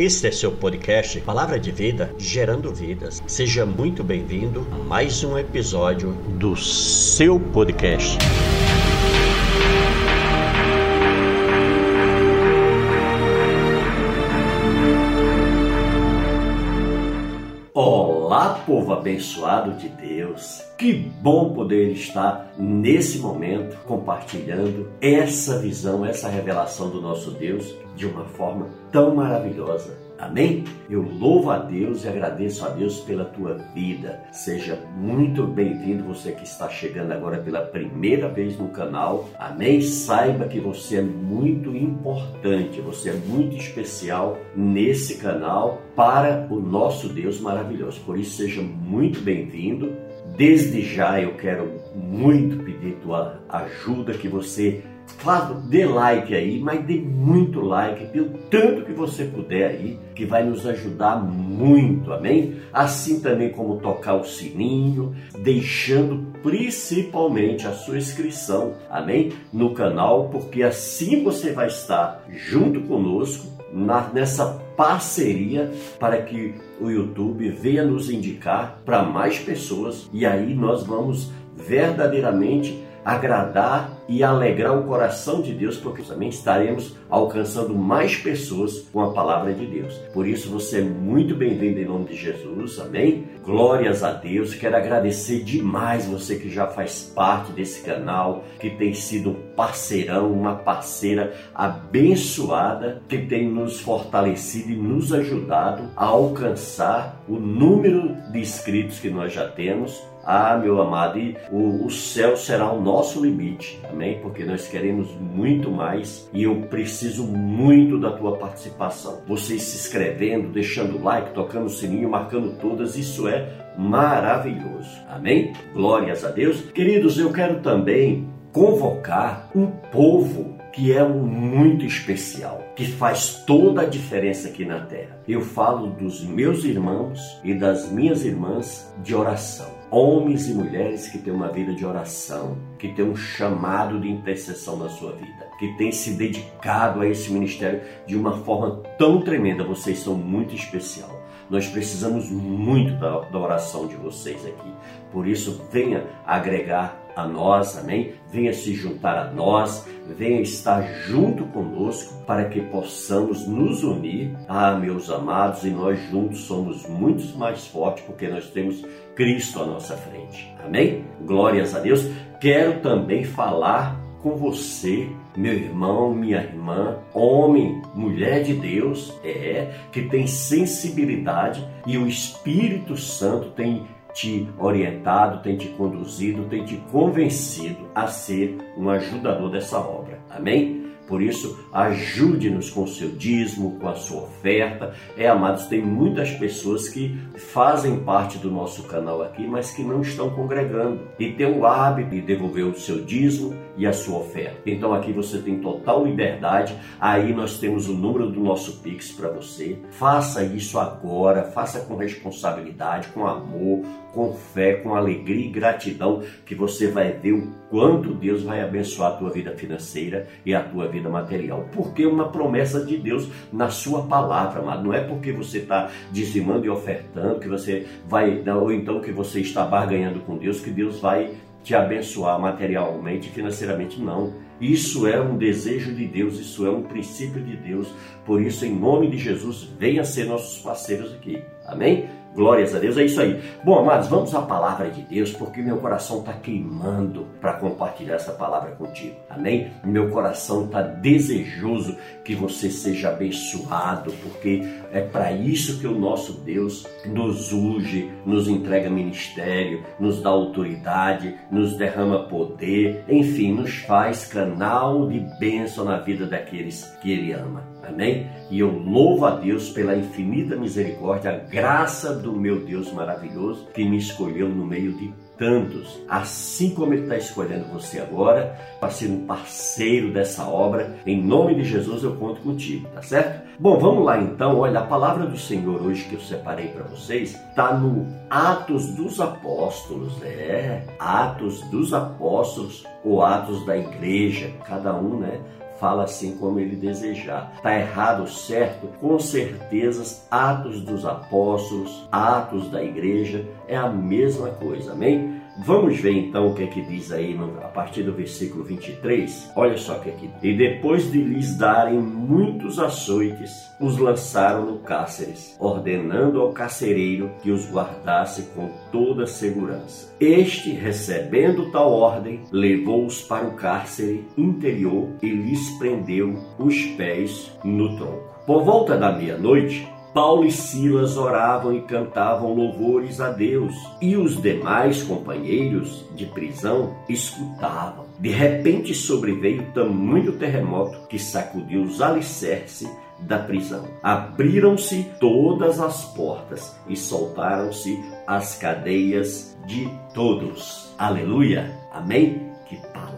Este é seu podcast Palavra de Vida, gerando vidas. Seja muito bem-vindo a mais um episódio do seu podcast. Povo abençoado de Deus. Que bom poder estar nesse momento compartilhando essa visão, essa revelação do nosso Deus de uma forma tão maravilhosa. Amém? Eu louvo a Deus e agradeço a Deus pela tua vida. Seja muito bem-vindo você que está chegando agora pela primeira vez no canal. Amém? Saiba que você é muito importante, você é muito especial nesse canal para o nosso Deus maravilhoso. Por isso, seja muito bem-vindo. Desde já eu quero muito pedir tua ajuda que você Claro, dê like aí, mas dê muito like, dê o tanto que você puder aí, que vai nos ajudar muito, amém? Assim também como tocar o sininho, deixando principalmente a sua inscrição, amém? No canal, porque assim você vai estar junto conosco na, nessa parceria para que o YouTube venha nos indicar para mais pessoas e aí nós vamos verdadeiramente agradar e alegrar o coração de Deus, porque também estaremos alcançando mais pessoas com a palavra de Deus. Por isso você é muito bem-vindo em nome de Jesus, amém? Glórias a Deus. Quero agradecer demais você que já faz parte desse canal, que tem sido um parceirão, uma parceira abençoada, que tem nos fortalecido e nos ajudado a alcançar o número de inscritos que nós já temos ah, meu amado, e o, o céu será o nosso limite, amém? Porque nós queremos muito mais e eu preciso muito da tua participação. Você se inscrevendo, deixando like, tocando o sininho, marcando todas, isso é maravilhoso, amém? Glórias a Deus. Queridos, eu quero também convocar um povo que é um muito especial, que faz toda a diferença aqui na terra. Eu falo dos meus irmãos e das minhas irmãs de oração homens e mulheres que têm uma vida de oração, que têm um chamado de intercessão na sua vida, que têm se dedicado a esse ministério de uma forma tão tremenda. Vocês são muito especial. Nós precisamos muito da, da oração de vocês aqui. Por isso, venha agregar a nós, amém? Venha se juntar a nós, venha estar junto conosco para que possamos nos unir. Ah, meus amados, e nós juntos somos muito mais fortes porque nós temos Cristo à nossa frente. Amém? Glórias a Deus. Quero também falar com você, meu irmão, minha irmã, homem, mulher de Deus, é, que tem sensibilidade e o Espírito Santo tem te orientado, tem te conduzido, tem te convencido a ser um ajudador dessa obra. Amém? Por isso, ajude-nos com o seu dízimo, com a sua oferta. É, amados, tem muitas pessoas que fazem parte do nosso canal aqui, mas que não estão congregando e tem o hábito de devolver o seu dízimo e a sua oferta. Então aqui você tem total liberdade. Aí nós temos o número do nosso Pix para você. Faça isso agora, faça com responsabilidade, com amor, com fé, com alegria e gratidão, que você vai ver o quanto Deus vai abençoar a tua vida financeira e a tua vida material. Porque é uma promessa de Deus na sua palavra, mas não é porque você está dizimando e ofertando que você vai, ou então que você está barganhando com Deus, que Deus vai te abençoar materialmente e financeiramente, não. Isso é um desejo de Deus, isso é um princípio de Deus. Por isso, em nome de Jesus, venha ser nossos parceiros aqui. Amém? Glórias a Deus, é isso aí. Bom, amados, vamos à palavra de Deus, porque meu coração está queimando para compartilhar essa palavra contigo. Amém? Meu coração está desejoso que você seja abençoado, porque é para isso que o nosso Deus nos unge, nos entrega ministério, nos dá autoridade, nos derrama poder, enfim, nos faz canal de bênção na vida daqueles que Ele ama. Amém? E eu louvo a Deus pela infinita misericórdia, a graça do meu Deus maravilhoso que me escolheu no meio de tantos, assim como Ele está escolhendo você agora, para ser um parceiro dessa obra. Em nome de Jesus eu conto contigo, tá certo? Bom, vamos lá então. Olha, a palavra do Senhor hoje que eu separei para vocês está no Atos dos Apóstolos, é, Atos dos Apóstolos, ou Atos da Igreja, cada um, né? Fala assim como ele desejar. Está errado, certo? Com certeza, Atos dos Apóstolos, Atos da Igreja é a mesma coisa, amém? Vamos ver então o que é que diz aí no, a partir do versículo 23. Olha só o que é que diz. E depois de lhes darem muitos açoites, os lançaram no cárceres, ordenando ao carcereiro que os guardasse com toda segurança. Este, recebendo tal ordem, levou-os para o cárcere interior e lhes prendeu os pés no tronco. Por volta da meia-noite, Paulo e Silas oravam e cantavam louvores a Deus, e os demais companheiros de prisão escutavam. De repente sobreveio tamanho terremoto que sacudiu os alicerces da prisão. Abriram-se todas as portas e soltaram-se as cadeias de todos. Aleluia! Amém? Que palavra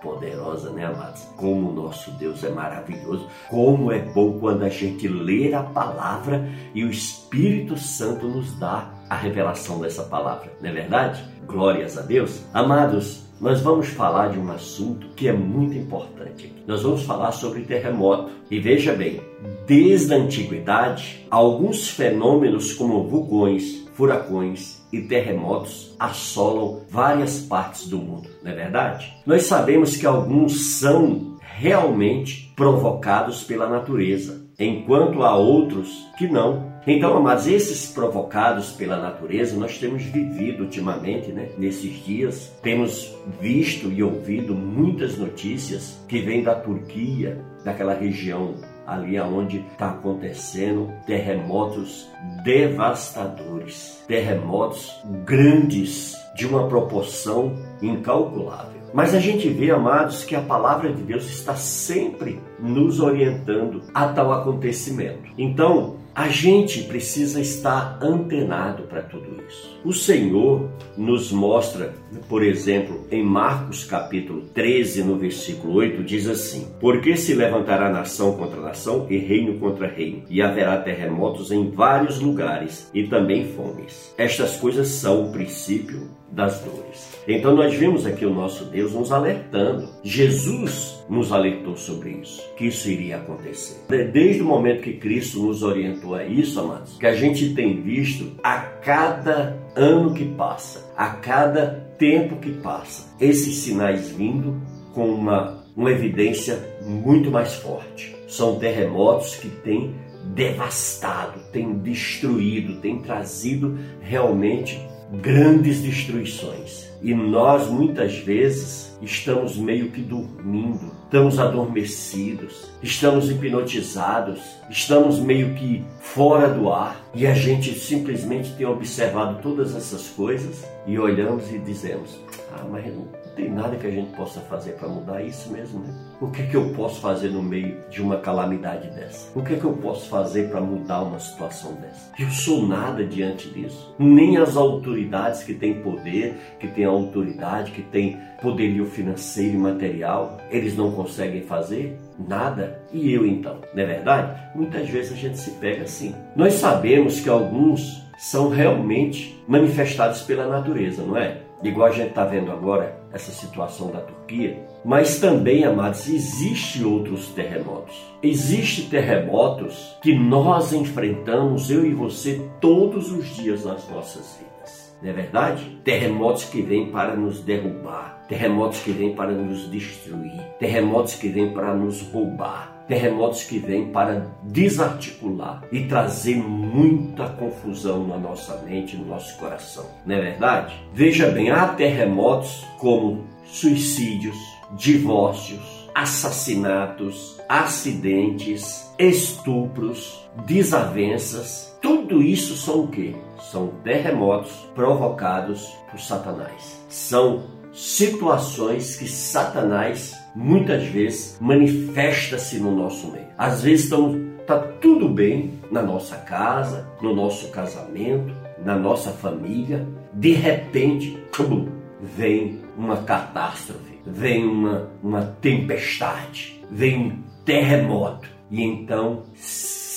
poderosa, né, amados? Como o nosso Deus é maravilhoso, como é bom quando a gente lê a palavra e o Espírito Santo nos dá a revelação dessa palavra, não é verdade? Glórias a Deus. Amados, nós vamos falar de um assunto que é muito importante. Nós vamos falar sobre terremoto. E veja bem, desde a antiguidade, alguns fenômenos como vulcões, furacões e terremotos assolam várias partes do mundo, não é verdade? Nós sabemos que alguns são realmente provocados pela natureza, enquanto há outros que não. Então, amados, esses provocados pela natureza, nós temos vivido ultimamente, né, nesses dias, temos visto e ouvido muitas notícias que vêm da Turquia, daquela região ali aonde está acontecendo terremotos devastadores, terremotos grandes de uma proporção incalculável. Mas a gente vê, amados, que a palavra de Deus está sempre nos orientando a tal acontecimento. Então, a gente precisa estar antenado para tudo isso. O Senhor nos mostra, por exemplo, em Marcos capítulo 13, no versículo 8, diz assim: Porque se levantará nação contra nação e reino contra reino, e haverá terremotos em vários lugares e também fomes. Estas coisas são o princípio das dores. Então nós vimos aqui o nosso Deus nos alertando. Jesus nos alertou sobre isso, que isso iria acontecer. Desde o momento que Cristo nos orientou a isso, amados, que a gente tem visto a cada ano que passa, a cada tempo que passa, esses sinais vindo com uma, uma evidência muito mais forte. São terremotos que têm devastado, têm destruído, têm trazido realmente grandes destruições. E nós muitas vezes estamos meio que dormindo, estamos adormecidos, estamos hipnotizados, estamos meio que fora do ar. E a gente simplesmente tem observado todas essas coisas e olhamos e dizemos: Ah, mas não tem nada que a gente possa fazer para mudar isso mesmo, né? O que, que eu posso fazer no meio de uma calamidade dessa? O que, que eu posso fazer para mudar uma situação dessa? Eu sou nada diante disso. Nem as autoridades que têm poder, que têm autoridade, que têm poderio financeiro e material, eles não conseguem fazer nada. E eu então, não é verdade? Muitas vezes a gente se pega assim. Nós sabemos que alguns são realmente manifestados pela natureza, não é? igual a gente está vendo agora, essa situação da Turquia. Mas também, amados, existe outros terremotos. Existem terremotos que nós enfrentamos, eu e você, todos os dias nas nossas vidas. Não é verdade? Terremotos que vêm para nos derrubar, terremotos que vêm para nos destruir, terremotos que vêm para nos roubar terremotos que vêm para desarticular e trazer muita confusão na nossa mente, no nosso coração. Não é verdade? Veja bem, há terremotos como suicídios, divórcios, assassinatos, acidentes, estupros, desavenças. Tudo isso são o que? São terremotos provocados por Satanás. São situações que Satanás muitas vezes manifesta-se no nosso meio. Às vezes estamos, tá tudo bem na nossa casa, no nosso casamento, na nossa família, de repente, tchum, vem uma catástrofe, vem uma, uma tempestade, vem um terremoto e então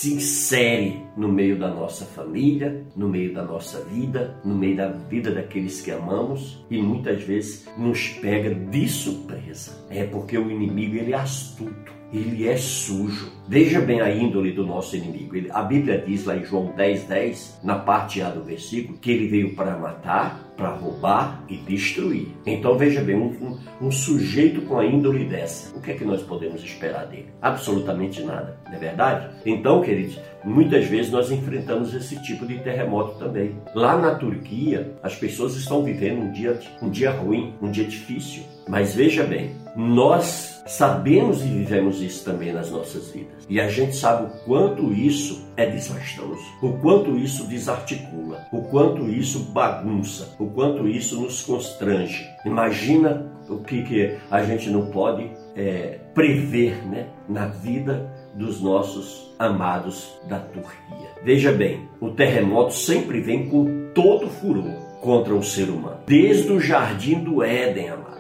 se insere no meio da nossa família, no meio da nossa vida, no meio da vida daqueles que amamos e muitas vezes nos pega de surpresa. É porque o inimigo ele é astuto ele é sujo. Veja bem a índole do nosso inimigo. A Bíblia diz lá em João 10, 10, na parte A do versículo, que ele veio para matar, para roubar e destruir. Então veja bem, um, um, um, sujeito com a índole dessa, o que é que nós podemos esperar dele? Absolutamente nada, não é verdade? Então, queridos, muitas vezes nós enfrentamos esse tipo de terremoto também. Lá na Turquia, as pessoas estão vivendo um dia, um dia ruim, um dia difícil. Mas veja bem, nós sabemos e vivemos isso também nas nossas vidas. E a gente sabe o quanto isso é desastroso, o quanto isso desarticula, o quanto isso bagunça, o quanto isso nos constrange. Imagina o que, que a gente não pode é, prever né, na vida dos nossos amados da Turquia. Veja bem, o terremoto sempre vem com todo furor contra o ser humano, desde o jardim do Éden, amados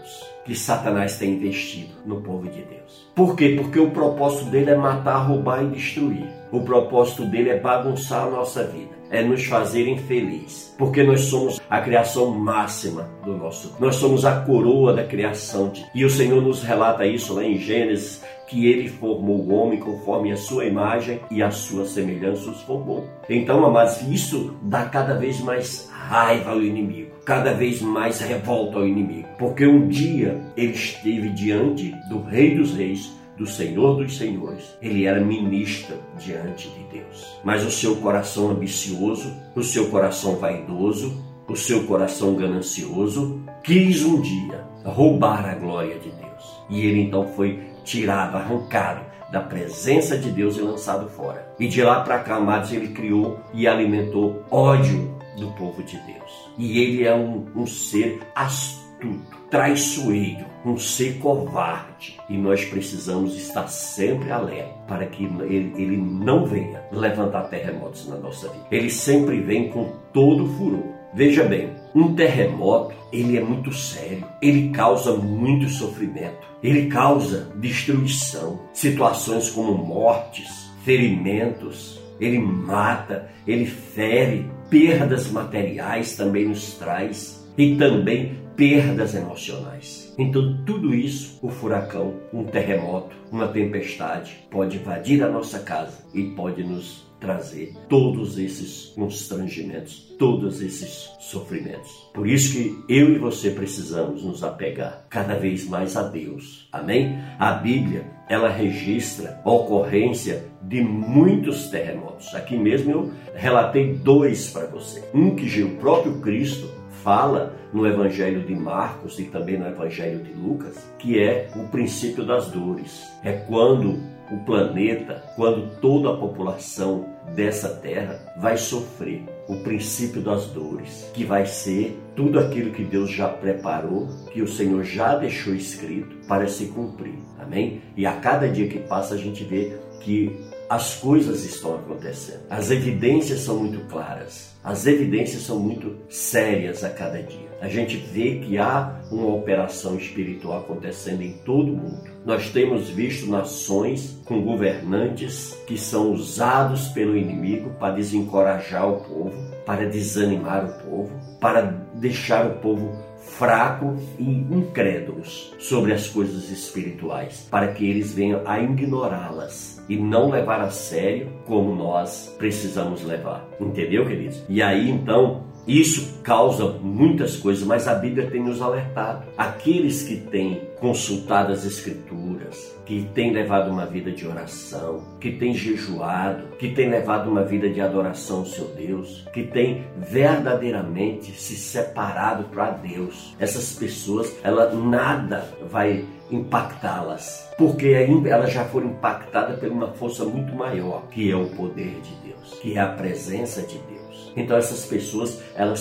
que Satanás tem investido no povo de Deus. Por quê? Porque o propósito dele é matar, roubar e destruir. O propósito dele é bagunçar a nossa vida, é nos fazer infeliz, porque nós somos a criação máxima do nosso. Nós somos a coroa da criação. De... E o Senhor nos relata isso lá em Gênesis que ele formou o homem conforme a sua imagem e a sua semelhança os formou. Então, amados, isso dá cada vez mais raiva ao inimigo, cada vez mais revolta ao inimigo, porque um dia ele esteve diante do Rei dos Reis, do Senhor dos Senhores. Ele era ministro diante de Deus. Mas o seu coração ambicioso, o seu coração vaidoso, o seu coração ganancioso, quis um dia roubar a glória de Deus. E ele então foi tirado, arrancado da presença de Deus e lançado fora. E de lá para cá, amados, ele criou e alimentou ódio do povo de Deus. E ele é um, um ser astuto, traiçoeiro, um ser covarde. E nós precisamos estar sempre alerta para que ele, ele não venha levantar terremotos na nossa vida. Ele sempre vem com todo furor. Veja bem, um terremoto, ele é muito sério, ele causa muito sofrimento, ele causa destruição, situações como mortes, ferimentos, ele mata, ele fere, perdas materiais também nos traz e também perdas emocionais. Então, tudo isso, o furacão, um terremoto, uma tempestade, pode invadir a nossa casa e pode nos trazer todos esses constrangimentos, todos esses sofrimentos. Por isso que eu e você precisamos nos apegar cada vez mais a Deus. Amém? A Bíblia, ela registra a ocorrência de muitos terremotos. Aqui mesmo eu relatei dois para você. Um que o próprio Cristo fala no Evangelho de Marcos e também no Evangelho de Lucas, que é o princípio das dores. É quando o planeta, quando toda a população dessa terra vai sofrer o princípio das dores, que vai ser tudo aquilo que Deus já preparou, que o Senhor já deixou escrito para se cumprir. Amém? E a cada dia que passa a gente vê que as coisas estão acontecendo. As evidências são muito claras. As evidências são muito sérias a cada dia. A gente vê que há uma operação espiritual acontecendo em todo o mundo. Nós temos visto nações com governantes que são usados pelo inimigo para desencorajar o povo, para desanimar o povo, para deixar o povo fraco e incrédulos sobre as coisas espirituais, para que eles venham a ignorá-las e não levar a sério como nós precisamos levar. Entendeu, queridos? E aí então isso causa muitas coisas, mas a Bíblia tem nos alertado. Aqueles que têm consultado as Escrituras, que têm levado uma vida de oração, que têm jejuado, que têm levado uma vida de adoração ao seu Deus, que têm verdadeiramente se separado para Deus. Essas pessoas, ela nada vai impactá-las, porque elas já foram impactadas por uma força muito maior, que é o poder de Deus, que é a presença de Deus. Então essas pessoas, elas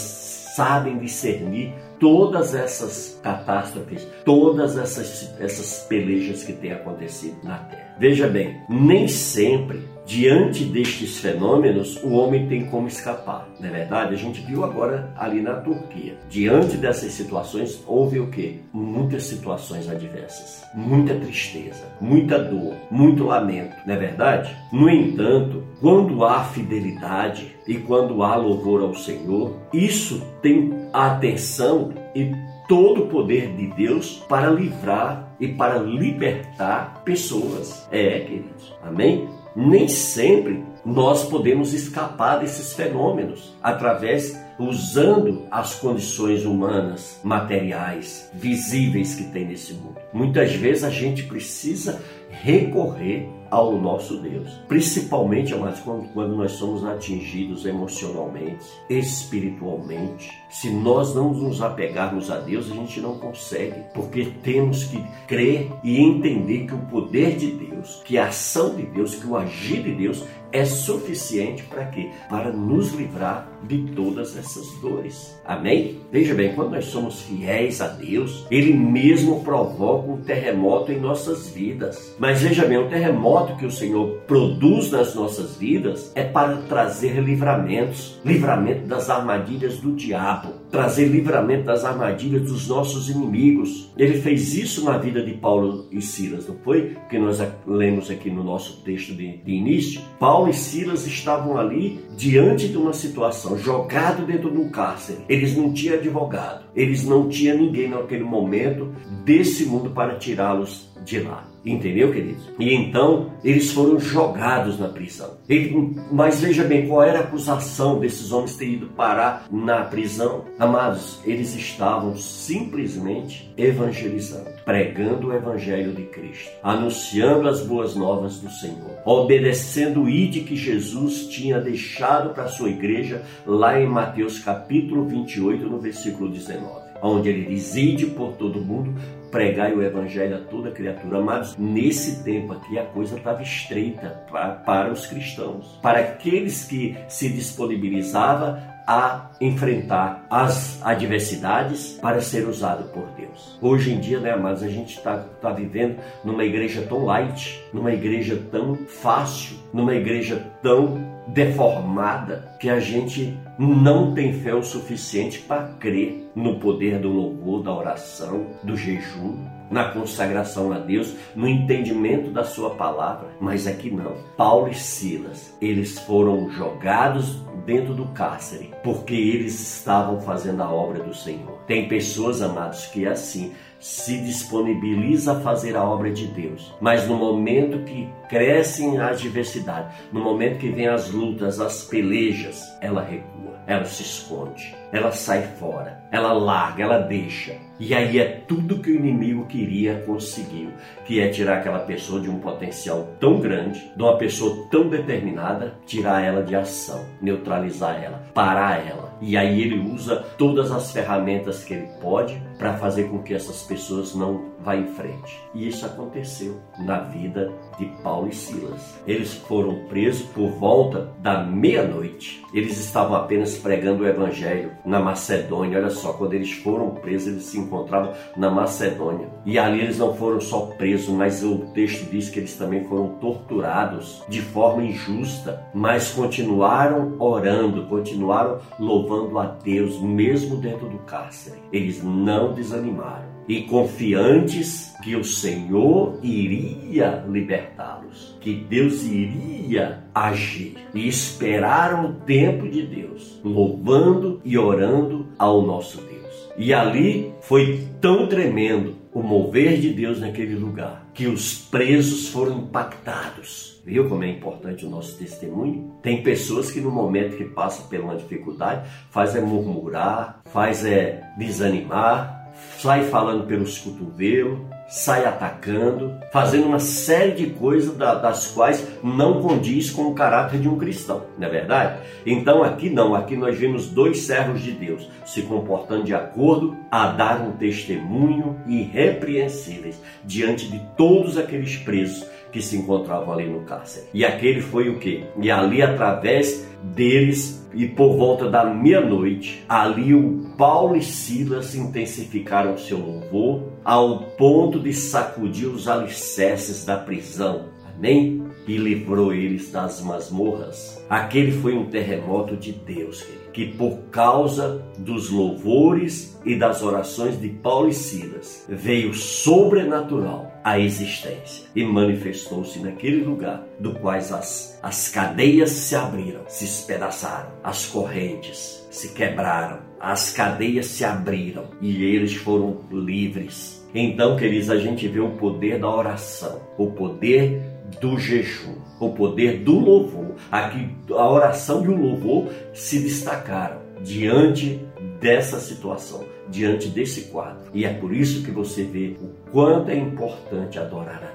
sabem discernir todas essas catástrofes, todas essas, essas pelejas que têm acontecido na Terra. Veja bem, nem sempre diante destes fenômenos, o homem tem como escapar. Não é verdade? A gente viu agora ali na Turquia. Diante dessas situações, houve o quê? Muitas situações adversas, muita tristeza, muita dor, muito lamento. Não é verdade? No entanto, quando há fidelidade e quando há louvor ao Senhor, isso tem a atenção e todo o poder de Deus para livrar e para libertar pessoas. É, queridos. Amém? Nem sempre nós podemos escapar desses fenômenos através usando as condições humanas, materiais, visíveis que tem nesse mundo. Muitas vezes a gente precisa recorrer ao nosso Deus. Principalmente, amados, quando, quando nós somos atingidos emocionalmente, espiritualmente. Se nós não nos apegarmos a Deus, a gente não consegue, porque temos que crer e entender que o poder de Deus, que a ação de Deus, que o agir de Deus é suficiente para quê? Para nos livrar de todas essas dores. Amém? Veja bem, quando nós somos fiéis a Deus, Ele mesmo provoca um terremoto em nossas vidas. Mas veja bem, o terremoto que o Senhor produz nas nossas vidas é para trazer livramentos livramento das armadilhas do diabo, trazer livramento das armadilhas dos nossos inimigos. Ele fez isso na vida de Paulo e Silas, não foi? Que nós lemos aqui no nosso texto de, de início. Paulo Paulo e Silas estavam ali diante de uma situação, jogado dentro de um cárcere. Eles não tinham advogado, eles não tinham ninguém naquele momento desse mundo para tirá-los de lá. Entendeu, queridos? E então eles foram jogados na prisão. Ele, mas veja bem, qual era a acusação desses homens ter ido parar na prisão? Amados, eles estavam simplesmente evangelizando, pregando o evangelho de Cristo, anunciando as boas novas do Senhor, obedecendo o ide que Jesus tinha deixado para a sua igreja lá em Mateus capítulo 28, no versículo 19 onde ele diz: Ide por todo mundo, pregai o evangelho a toda criatura. Mas nesse tempo aqui a coisa estava estreita para, os cristãos, para aqueles que se disponibilizavam a enfrentar as adversidades para ser usado por Deus. Hoje em dia, né, amados, a gente está tá vivendo numa igreja tão light, numa igreja tão fácil, numa igreja tão deformada que a gente não tem fé o suficiente para crer no poder do louvor, da oração, do jejum, na consagração a Deus, no entendimento da sua palavra. Mas aqui não. Paulo e Silas, eles foram jogados dentro do cárcere porque eles estavam fazendo a obra do Senhor. Tem pessoas, amados, que é assim, se disponibiliza a fazer a obra de Deus, mas no momento que crescem as diversidades, no momento que vem as lutas, as pelejas, ela recua, ela se esconde, ela sai fora, ela larga, ela deixa. E aí é tudo que o inimigo queria conseguiu, que é tirar aquela pessoa de um potencial tão grande, de uma pessoa tão determinada, tirar ela de ação, neutralizar ela, parar ela e aí ele usa todas as ferramentas que ele pode para fazer com que essas pessoas não vá em frente. E isso aconteceu na vida de Paulo e Silas. Eles foram presos por volta da meia-noite. Eles estavam apenas pregando o evangelho na Macedônia. Olha só, quando eles foram presos, eles se encontravam na Macedônia. E ali eles não foram só presos, mas o texto diz que eles também foram torturados de forma injusta, mas continuaram orando, continuaram louvando a Deus mesmo dentro do cárcere. Eles não desanimaram e confiantes que o Senhor iria libertá-los, que Deus iria agir e esperaram o tempo de Deus, louvando e orando ao nosso Deus. E ali foi tão tremendo o mover de Deus naquele lugar que os presos foram impactados. Viu como é importante o nosso testemunho? Tem pessoas que no momento que passam por uma dificuldade faz é murmurar, faz é desanimar, sai falando pelos cotovelos, sai atacando, fazendo uma série de coisas das quais não condiz com o caráter de um cristão, não é verdade? Então aqui não, aqui nós vemos dois servos de Deus se comportando de acordo a dar um testemunho irrepreensíveis diante de todos aqueles presos que se encontravam ali no cárcere. E aquele foi o que? E ali através deles e por volta da meia-noite, ali o Paulo e Silas intensificaram seu louvor ao ponto de sacudir os alicerces da prisão. Amém? e livrou eles das masmorras. Aquele foi um terremoto de Deus, que por causa dos louvores e das orações de Paulo e Silas veio sobrenatural à existência e manifestou-se naquele lugar do quais as, as cadeias se abriram, se espedaçaram, as correntes se quebraram, as cadeias se abriram e eles foram livres. Então, queridos, a gente vê o poder da oração, o poder do jejum, o poder do louvor. Aqui a oração e o louvor se destacaram diante dessa situação, diante desse quadro. E é por isso que você vê o quanto é importante adorar a.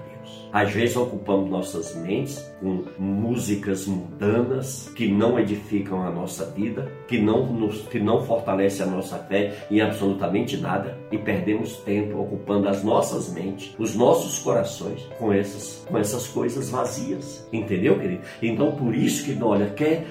Às vezes ocupamos nossas mentes com músicas mundanas que não edificam a nossa vida, que não, nos, que não fortalece a nossa fé em absolutamente nada e perdemos tempo ocupando as nossas mentes, os nossos corações com essas, com essas coisas vazias. Entendeu, querido? Então por isso que, olha, quer,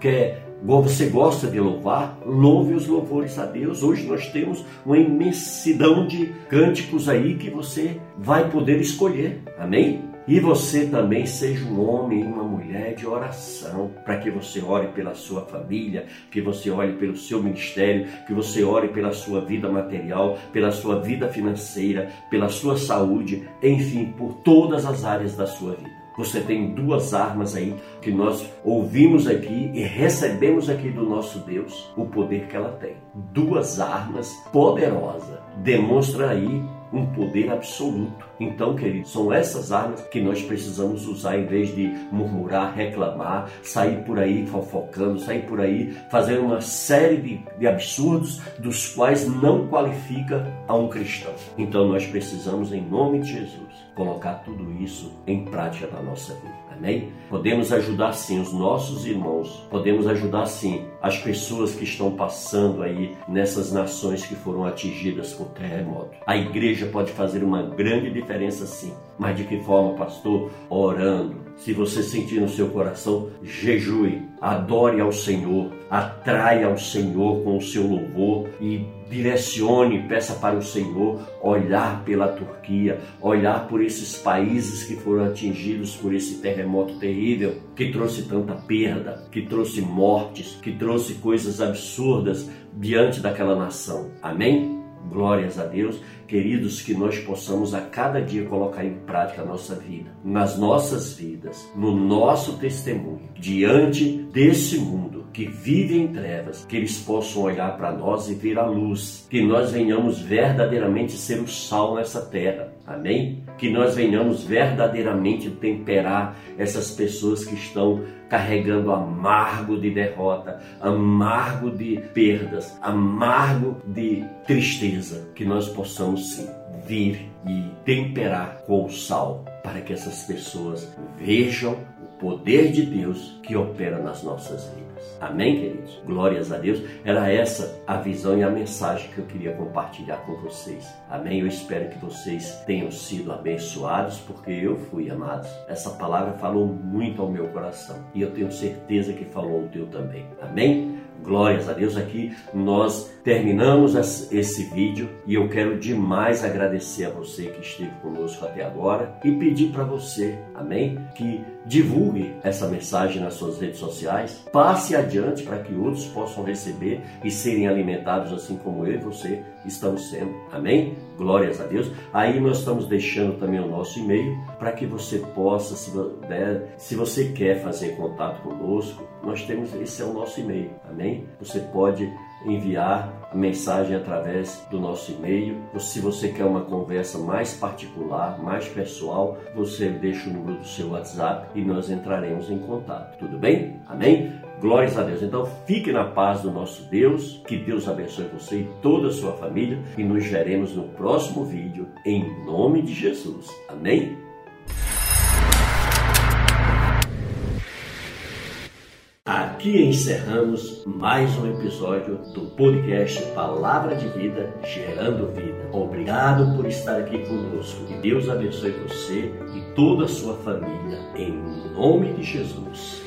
quer você gosta de louvar? Louve os louvores a Deus. Hoje nós temos uma imensidão de cânticos aí que você vai poder escolher. Amém? E você também seja um homem e uma mulher de oração, para que você ore pela sua família, que você ore pelo seu ministério, que você ore pela sua vida material, pela sua vida financeira, pela sua saúde, enfim, por todas as áreas da sua vida. Você tem duas armas aí que nós ouvimos aqui e recebemos aqui do nosso Deus o poder que ela tem. Duas armas poderosas. Demonstra aí um poder absoluto. Então, queridos, são essas armas que nós precisamos usar em vez de murmurar, reclamar, sair por aí fofocando, sair por aí fazendo uma série de, de absurdos dos quais não qualifica a um cristão. Então, nós precisamos, em nome de Jesus, colocar tudo isso em prática na nossa vida. Amém? Podemos ajudar sim os nossos irmãos, podemos ajudar sim as pessoas que estão passando aí nessas nações que foram atingidas por terremoto. A igreja pode fazer uma grande diferença sim. Mas de que forma, pastor? Orando. Se você sentir no seu coração, jejue, adore ao Senhor, atraia ao Senhor com o seu louvor e direcione, peça para o Senhor olhar pela Turquia, olhar por esses países que foram atingidos por esse terremoto terrível, que trouxe tanta perda, que trouxe mortes, que trouxe coisas absurdas diante daquela nação. Amém? Glórias a Deus, queridos, que nós possamos a cada dia colocar em prática a nossa vida, nas nossas vidas, no nosso testemunho, diante desse mundo que vive em trevas, que eles possam olhar para nós e ver a luz, que nós venhamos verdadeiramente ser o sal nessa terra. Amém? Que nós venhamos verdadeiramente temperar essas pessoas que estão carregando amargo de derrota, amargo de perdas, amargo de tristeza. Que nós possamos sim vir e temperar com o sal para que essas pessoas vejam o poder de Deus que opera nas nossas vidas. Amém, queridos? Glórias a Deus. Era essa a visão e a mensagem que eu queria compartilhar com vocês. Amém? Eu espero que vocês tenham sido abençoados, porque eu fui, amados. Essa palavra falou muito ao meu coração e eu tenho certeza que falou ao teu também. Amém? Glórias a Deus, aqui nós terminamos esse vídeo e eu quero demais agradecer a você que esteve conosco até agora e pedir para você, amém, que divulgue essa mensagem nas suas redes sociais, passe adiante para que outros possam receber e serem alimentados assim como eu e você estamos sendo, amém? Glórias a Deus. Aí nós estamos deixando também o nosso e-mail para que você possa, se, né, se você quer fazer contato conosco, nós temos, esse é o nosso e-mail, amém? Você pode enviar a mensagem através do nosso e-mail. Se você quer uma conversa mais particular, mais pessoal, você deixa o número do seu WhatsApp e nós entraremos em contato. Tudo bem? Amém? Glórias a Deus. Então fique na paz do nosso Deus, que Deus abençoe você e toda a sua família e nos veremos no próximo vídeo em nome de Jesus. Amém? Aqui encerramos mais um episódio do podcast Palavra de Vida Gerando Vida. Obrigado por estar aqui conosco. Que Deus abençoe você e toda a sua família. Em nome de Jesus.